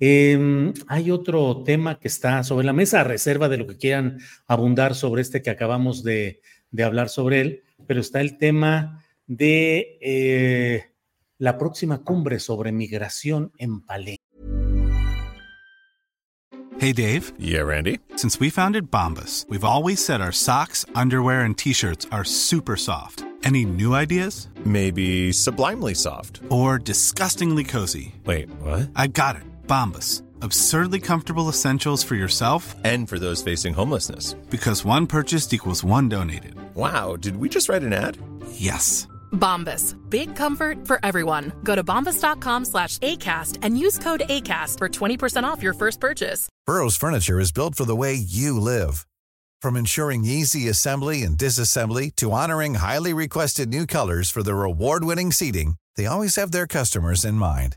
eh, hay otro tema que está sobre la mesa, a reserva de lo que quieran abundar sobre este que acabamos de, de hablar sobre él, pero está el tema de eh, la próxima cumbre sobre migración en Palenque. Hey Dave. Yeah, Randy. Since we founded Bombas, we've always said our socks, underwear, and t-shirts are super soft. Any new ideas? Maybe sublimely soft. Or disgustingly cozy. Wait, what? I got it. Bombas. Absurdly comfortable essentials for yourself And for those facing homelessness. because one purchased equals one donated. Wow, did we just write an ad? Yes. Bombas. Big comfort for everyone. Go to bombas.com slash ACAST and use code ACAST for 20% off your first purchase. Burrow's furniture is built for the way you live. From ensuring easy assembly and disassembly to honoring highly requested new colors for their award-winning seating, they always have their customers in mind.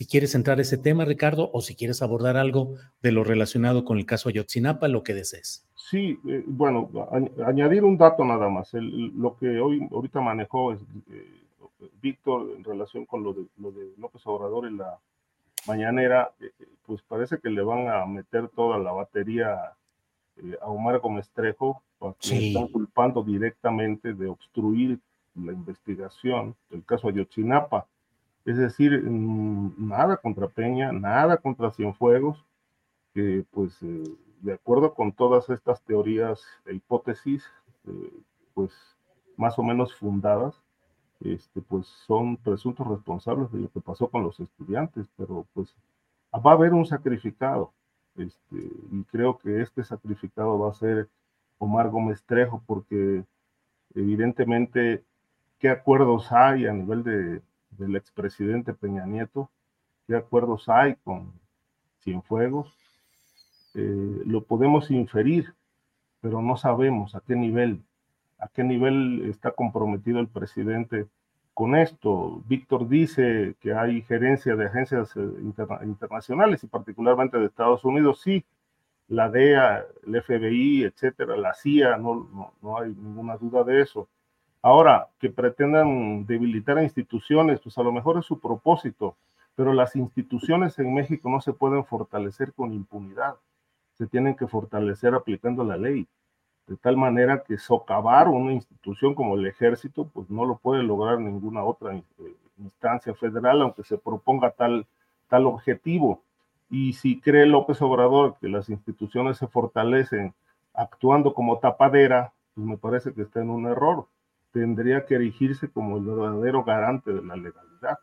Si quieres entrar a ese tema, Ricardo, o si quieres abordar algo de lo relacionado con el caso Ayotzinapa, lo que desees. Sí, eh, bueno, a- añadir un dato nada más. El- lo que hoy ahorita manejó es, eh, Víctor en relación con lo de, lo de López Obrador en la mañanera, eh, pues parece que le van a meter toda la batería a Omar Gómez Trejo, porque le Sí. están culpando directamente de obstruir la investigación del caso Ayotzinapa. Es decir, mm, nada contra Peña, nada contra Cienfuegos, que pues eh, de acuerdo con todas estas teorías e hipótesis, eh, pues más o menos fundadas, este, pues son presuntos responsables de lo que pasó con los estudiantes, pero pues va a haber un sacrificado, este, y creo que este sacrificado va a ser Omar Gómez Trejo, porque evidentemente, ¿qué acuerdos hay a nivel de, del expresidente Peña Nieto? ¿Qué acuerdos hay con Cienfuegos? Eh, lo podemos inferir, pero no sabemos a qué nivel, a qué nivel está comprometido el presidente con esto. Víctor dice que hay gerencia de agencias eh, interna- internacionales y particularmente de Estados Unidos, sí, la DEA, el FBI, etcétera, la CIA, no, no, no hay ninguna duda de eso. Ahora, que pretendan debilitar a instituciones, pues a lo mejor es su propósito, pero las instituciones en México no se pueden fortalecer con impunidad, se tienen que fortalecer aplicando la ley, de tal manera que socavar una institución como el ejército, pues no lo puede lograr ninguna otra eh, instancia federal, aunque se proponga tal, tal objetivo. Y si cree López Obrador que las instituciones se fortalecen actuando como tapadera, pues me parece que está en un error. Tendría que erigirse como el verdadero garante de la legalidad.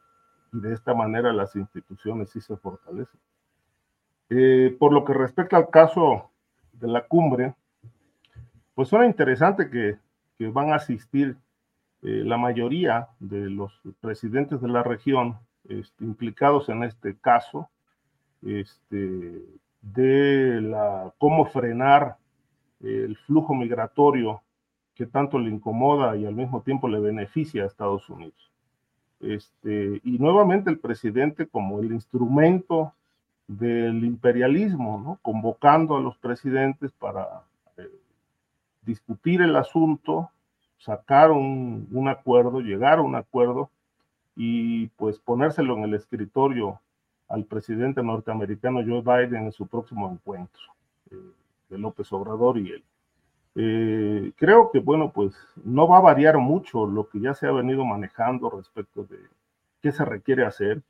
Y de esta manera las instituciones sí se fortalecen. Eh, por lo que respecta al caso de la cumbre, pues suena interesante que, que van a asistir eh, la mayoría de los presidentes de la región este, implicados en este caso, este, de la, cómo frenar el flujo migratorio que tanto le incomoda y al mismo tiempo le beneficia a Estados Unidos. Este, y nuevamente el presidente como el instrumento del imperialismo, convocando a los presidentes para eh, discutir el asunto, sacar un, un, acuerdo, llegar a un acuerdo y pues ponérselo en el escritorio al presidente norteamericano Joe Biden en su próximo encuentro eh, de López Obrador y él. Eh, creo que, bueno, pues no va a variar mucho lo que ya se ha venido manejando respecto de qué se requiere hacer.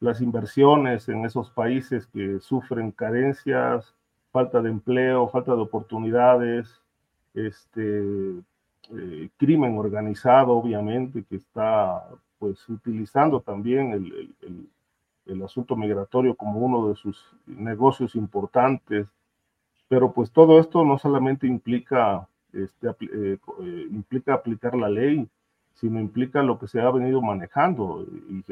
Las inversiones en esos países que sufren carencias, falta de empleo, falta de oportunidades, este, eh, crimen organizado, obviamente, que está pues utilizando también el, el, el asunto migratorio como uno de sus negocios importantes pero pues todo esto no solamente implica, este, eh, eh, implica aplicar la ley, sino implica lo que se ha venido manejando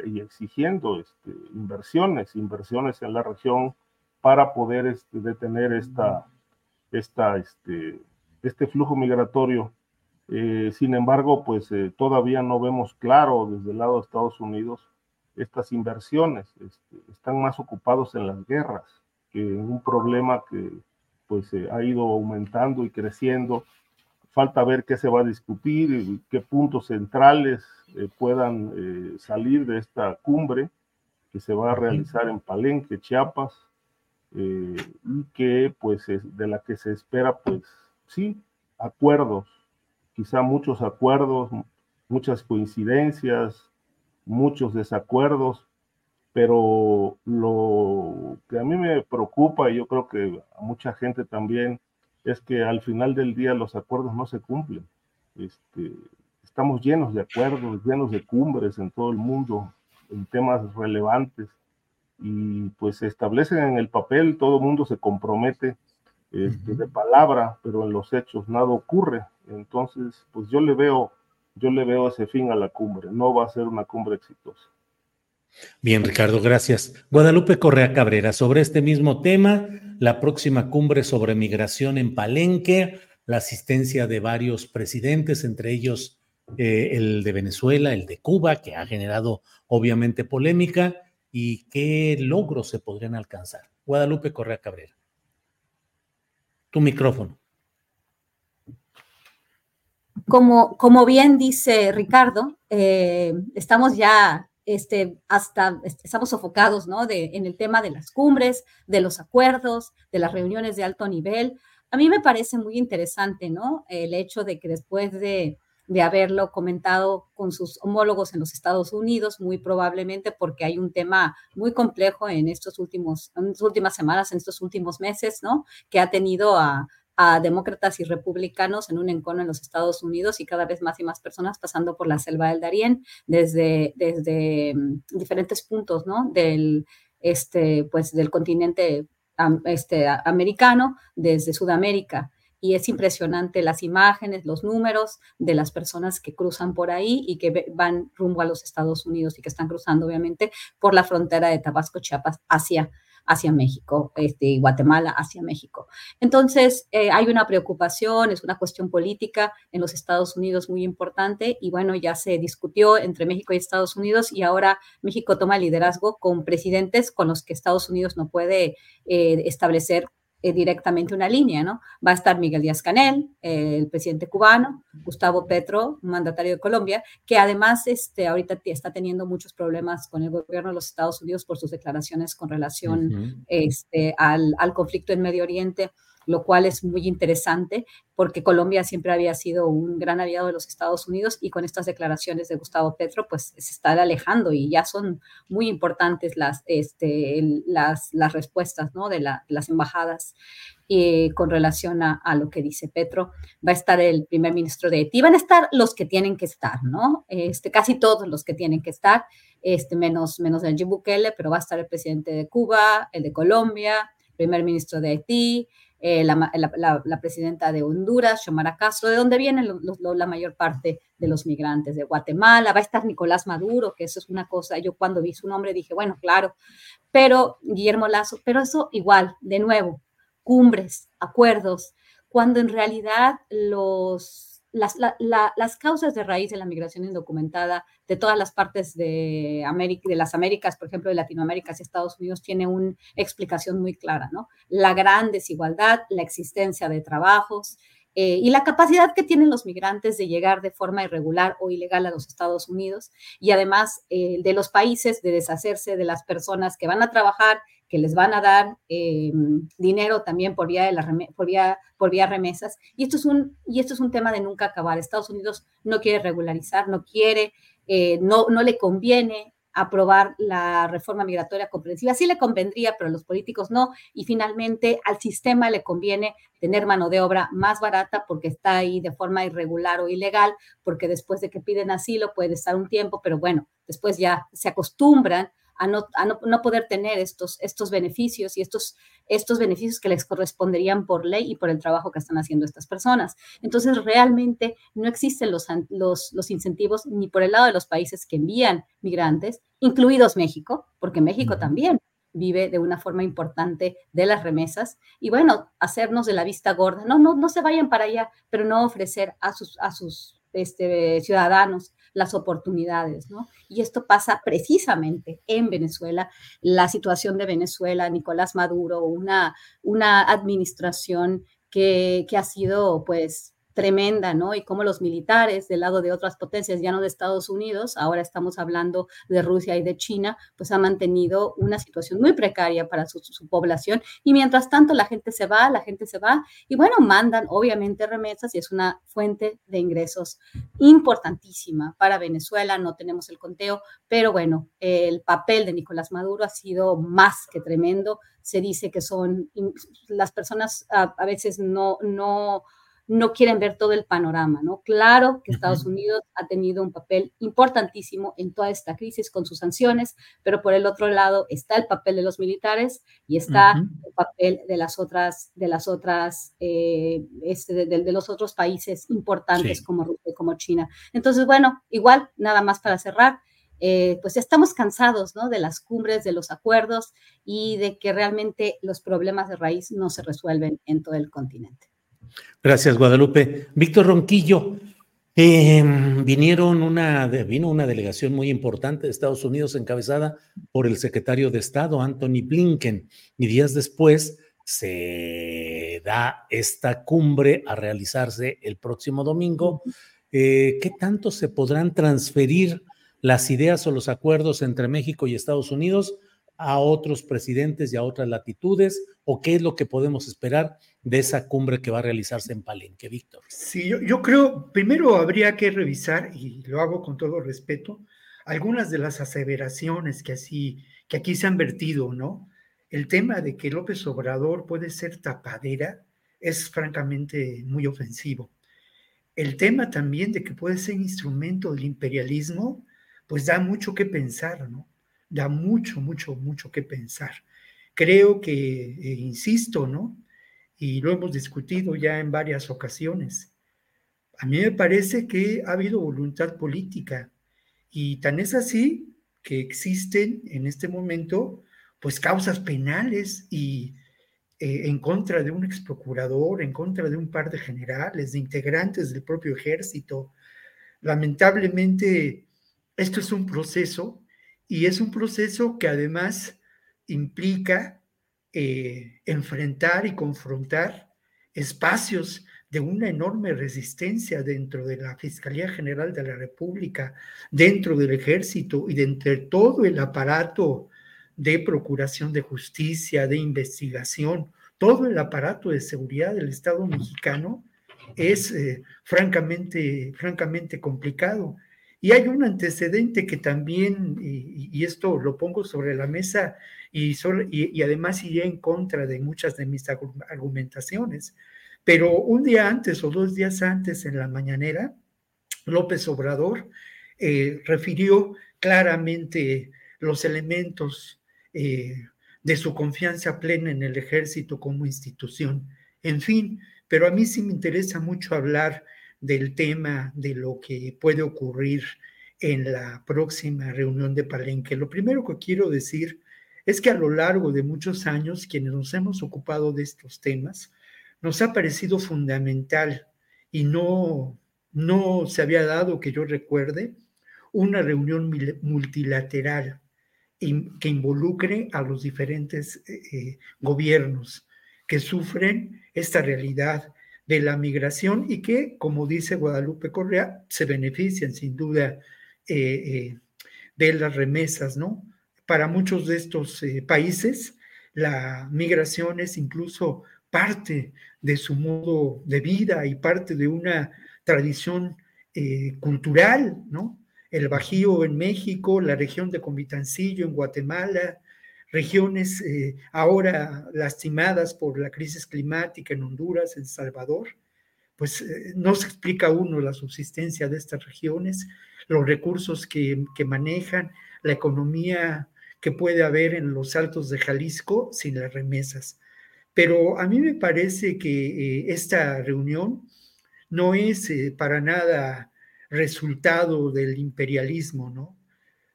y, exigiendo este, inversiones, inversiones en la región para poder este, detener esta, esta, este, este flujo migratorio. Eh, sin embargo, pues todavía no vemos claro desde el lado de Estados Unidos estas inversiones. Están más ocupados en las guerras que en un problema que pues eh, ha ido aumentando y creciendo. Falta ver qué se va a discutir, qué puntos centrales eh, puedan eh, salir de esta cumbre que se va a realizar en Palenque, Chiapas, y que pues de la que se espera pues sí, acuerdos, quizá muchos acuerdos, muchas coincidencias, muchos desacuerdos, pero lo mí me preocupa y yo creo que a mucha gente también es que al final del día los acuerdos no se cumplen. Este, estamos llenos de acuerdos, llenos de cumbres en todo el mundo en temas relevantes y pues se establecen en el papel, todo el mundo se compromete este, de palabra, pero en los hechos nada ocurre. Entonces, pues yo le veo, yo le veo ese fin a la cumbre. No va a ser una cumbre exitosa. Bien, Ricardo, gracias. Guadalupe Correa Cabrera, sobre este mismo tema, la próxima cumbre sobre migración en Palenque, la asistencia de varios presidentes, entre ellos eh, el de Venezuela, el de Cuba, que ha generado obviamente polémica, y qué logros se podrían alcanzar. Guadalupe Correa Cabrera. Tu micrófono. Como, como bien dice Ricardo, eh, estamos ya este, hasta estamos sofocados, ¿no? De, en el tema de las cumbres, de los acuerdos, de las reuniones de alto nivel. A mí me parece muy interesante, ¿no? El hecho de que después de, de haberlo comentado con sus homólogos en los Estados Unidos, muy probablemente porque hay un tema muy complejo en estos últimos, en estas últimas semanas, en estos últimos meses, ¿no? Que ha tenido a, a demócratas y republicanos en un encono en los Estados Unidos y cada vez más y más personas pasando por la selva del Darién desde, desde mm, diferentes puntos, ¿no? Del, este, pues, del continente este, americano, desde Sudamérica. Y es impresionante las imágenes, los números de las personas que cruzan por ahí y que van rumbo a los Estados Unidos y que están cruzando, obviamente, por la frontera de Tabasco, Chiapas, hacia hacia México, este, Guatemala hacia México. Entonces, eh, hay una preocupación, es una cuestión política en los Estados Unidos muy importante y bueno, ya se discutió entre México y Estados Unidos y ahora México toma liderazgo con presidentes con los que Estados Unidos no puede eh, establecer eh, directamente una línea, ¿no? Va a estar Miguel Díaz Canel, eh, el presidente cubano, Gustavo Petro, mandatario de Colombia, que además este, ahorita está teniendo muchos problemas con el gobierno de los Estados Unidos por sus declaraciones con relación este, al, al conflicto en Medio Oriente lo cual es muy interesante porque Colombia siempre había sido un gran aliado de los Estados Unidos y con estas declaraciones de Gustavo Petro, pues se está alejando y ya son muy importantes las, este, las, las respuestas ¿no? de, las embajadas eh, con relación a, lo que dice Petro. Va a estar el primer ministro de Haití, van a estar los que tienen que estar, ¿no? Este, casi todos los que tienen que estar, este, menos, menos el Bukele, pero va a estar el presidente de Cuba, el de Colombia, primer ministro de Haití, eh, la, presidenta de Honduras, Xiomara Castro, de donde vienen la mayor parte de los migrantes, de Guatemala, va a estar Nicolás Maduro, que eso es una cosa, yo cuando vi su nombre dije, bueno, claro, pero Guillermo Lazo, pero eso igual, de nuevo, cumbres, acuerdos, cuando en realidad los las, las, causas de raíz de la migración indocumentada de todas las partes de, América, de las Américas, por ejemplo, de Latinoamérica y Estados Unidos, tiene una explicación muy clara, ¿no? La gran desigualdad, la existencia de trabajos, eh, y la capacidad que tienen los migrantes de llegar de forma irregular o ilegal a los Estados Unidos y además eh, de los países de deshacerse de las personas que van a trabajar, que les van a dar eh, dinero también por vía, de la, por, vía, por vía remesas. Y esto, es un, y esto es un tema de nunca acabar. Estados Unidos no quiere regularizar, no quiere, no, no le conviene aprobar la reforma migratoria comprensiva. Sí le convendría, pero a los políticos no. Y finalmente al sistema le conviene tener mano de obra más barata porque está ahí de forma irregular o ilegal, porque después de que piden asilo puede estar un tiempo, pero bueno, después ya se acostumbran a no, no, poder tener estos, estos beneficios y estos, estos beneficios que les corresponderían por ley y por el trabajo que están haciendo estas personas. Entonces, realmente no existen los, los, los incentivos ni por el lado de los países que envían migrantes, incluidos México, porque México también vive de una forma importante de las remesas y bueno, hacernos de la vista gorda, no, no, no se vayan para allá, pero no ofrecer a sus, a sus este, ciudadanos las oportunidades, ¿no? Y esto pasa precisamente en Venezuela, la situación de Venezuela, Nicolás Maduro, una, una administración que, que ha sido, pues, tremenda, ¿no? Y cómo los militares del lado de otras potencias, ya no de Estados Unidos, ahora estamos hablando de Rusia y de China, pues ha mantenido una situación muy precaria para su, población. Y mientras tanto, la gente se va, la gente se va, y bueno, mandan obviamente remesas y es una fuente de ingresos importantísima para Venezuela. No tenemos el conteo, pero bueno, el papel de Nicolás Maduro ha sido más que tremendo. Se dice que son las personas a, a veces no, no no quieren ver todo el panorama, ¿no? Claro que Estados Unidos ha tenido un papel importantísimo en toda esta crisis con sus sanciones, pero por el otro lado está el papel de los militares y está el papel de las otras, de las otras, eh, este, de, los otros países importantes como Rusia como China. Entonces, bueno, igual, nada más para cerrar. Eh, pues estamos cansados ¿no? de las cumbres, de los acuerdos y de que realmente los problemas de raíz no se resuelven en todo el continente. Gracias, Guadalupe. Víctor Ronquillo, em, vinieron una, vino una delegación muy importante de Estados Unidos encabezada por el secretario de Estado, Anthony Blinken, y días después se da esta cumbre a realizarse el próximo domingo. Eh, ¿Qué tanto se podrán transferir las ideas o los acuerdos entre México y Estados Unidos a otros presidentes y a otras latitudes? ¿O qué es lo que podemos esperar de esa cumbre que va a realizarse en Palenque, Víctor? Sí, yo, creo, primero habría que revisar, y lo hago con todo respeto, algunas de las aseveraciones que, así, que aquí se han vertido, ¿no? El tema de que López Obrador puede ser tapadera es francamente muy ofensivo. El tema también de que puede ser instrumento del imperialismo, pues da mucho que pensar, ¿no? Da mucho, mucho, mucho que pensar. Creo que, eh, insisto, ¿no? y lo hemos discutido ya en varias ocasiones. A mí me parece que ha habido voluntad política y tan es así que existen en este momento pues causas penales y eh, en contra de un ex procurador, en contra de un par de generales, de integrantes del propio ejército. Lamentablemente, esto es un proceso y es un proceso que además implica eh, enfrentar y confrontar espacios de una enorme resistencia dentro de la Fiscalía General de la República, dentro del ejército y dentro de todo el aparato de procuración de justicia, de investigación, todo el aparato de seguridad del Estado mexicano es eh, francamente, francamente complicado. Y hay un antecedente que también, y, esto lo pongo sobre la mesa, y, y, además iría en contra de muchas de mis argumentaciones. Pero un día antes o dos días antes en la mañanera, López Obrador eh, refirió claramente los elementos eh, de su confianza plena en el ejército como institución. En fin, pero a mí sí me interesa mucho hablar del tema de lo que puede ocurrir en la próxima reunión de Palenque. Lo primero que quiero decir es que a lo largo de muchos años, quienes nos hemos ocupado de estos temas, nos ha parecido fundamental y no, no se había dado, que yo recuerde, una reunión multilateral que involucre a los diferentes eh, eh, gobiernos que sufren esta realidad de la migración y que, como dice Guadalupe Correa, se benefician sin duda eh, de las remesas, ¿no? Para muchos de estos países, la migración es incluso parte de su modo de vida y parte de una tradición cultural, ¿no? el Bajío en México, la región de Comitancillo en Guatemala, regiones eh, ahora lastimadas por la crisis climática en Honduras, en Salvador, pues eh, no se explica uno la subsistencia de estas regiones, los recursos que, manejan, la economía que puede haber en los altos de Jalisco sin las remesas. Pero a mí me parece que eh, esta reunión no es para nada resultado del imperialismo, ¿no?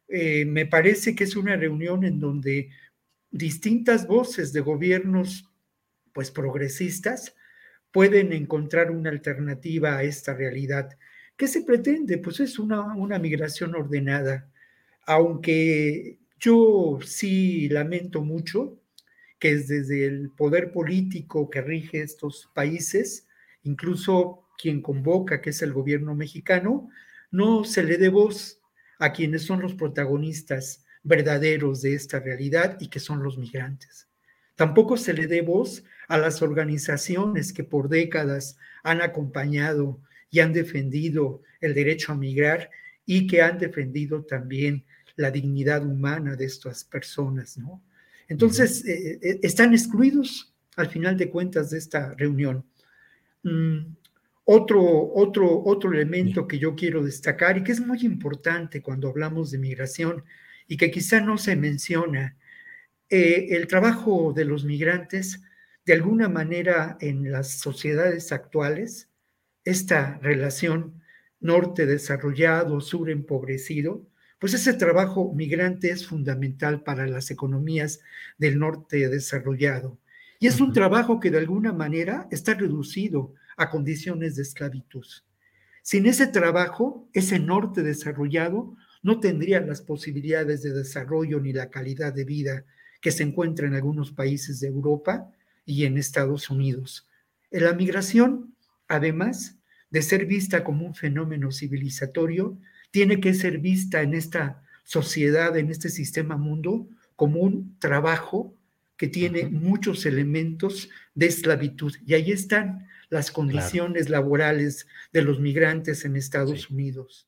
Me parece que es una reunión en donde distintas voces de gobiernos, pues progresistas, pueden encontrar una alternativa a esta realidad. ¿Qué se pretende? Pues es una, una migración ordenada, aunque yo sí lamento mucho que es desde el poder político que rige estos países, incluso quien convoca, que es el gobierno mexicano, no se le dé voz a quienes son los protagonistas verdaderos de esta realidad y que son los migrantes. Tampoco se le dé voz a las organizaciones que por décadas han acompañado y han defendido el derecho a migrar y que han defendido también la dignidad humana de estas personas, ¿no? Entonces, eh, eh, están excluidos al final de cuentas de esta reunión. Mm, otro, otro, otro elemento que yo quiero destacar y que es muy importante cuando hablamos de migración y que quizá no se menciona, eh, el trabajo de los migrantes, de alguna manera en las sociedades actuales, esta relación norte desarrollado, sur empobrecido, pues ese trabajo migrante es fundamental para las economías del norte desarrollado. Y es un trabajo que de alguna manera está reducido a condiciones de esclavitud. Sin ese trabajo, ese norte desarrollado no tendría las posibilidades de desarrollo ni la calidad de vida que se encuentra en algunos países de Europa y en Estados Unidos. La migración, además de ser vista como un fenómeno civilizatorio, tiene que ser vista en esta sociedad, en este sistema mundo, como un trabajo que tiene muchos elementos de esclavitud. Y ahí están las condiciones laborales de los migrantes en Estados Unidos.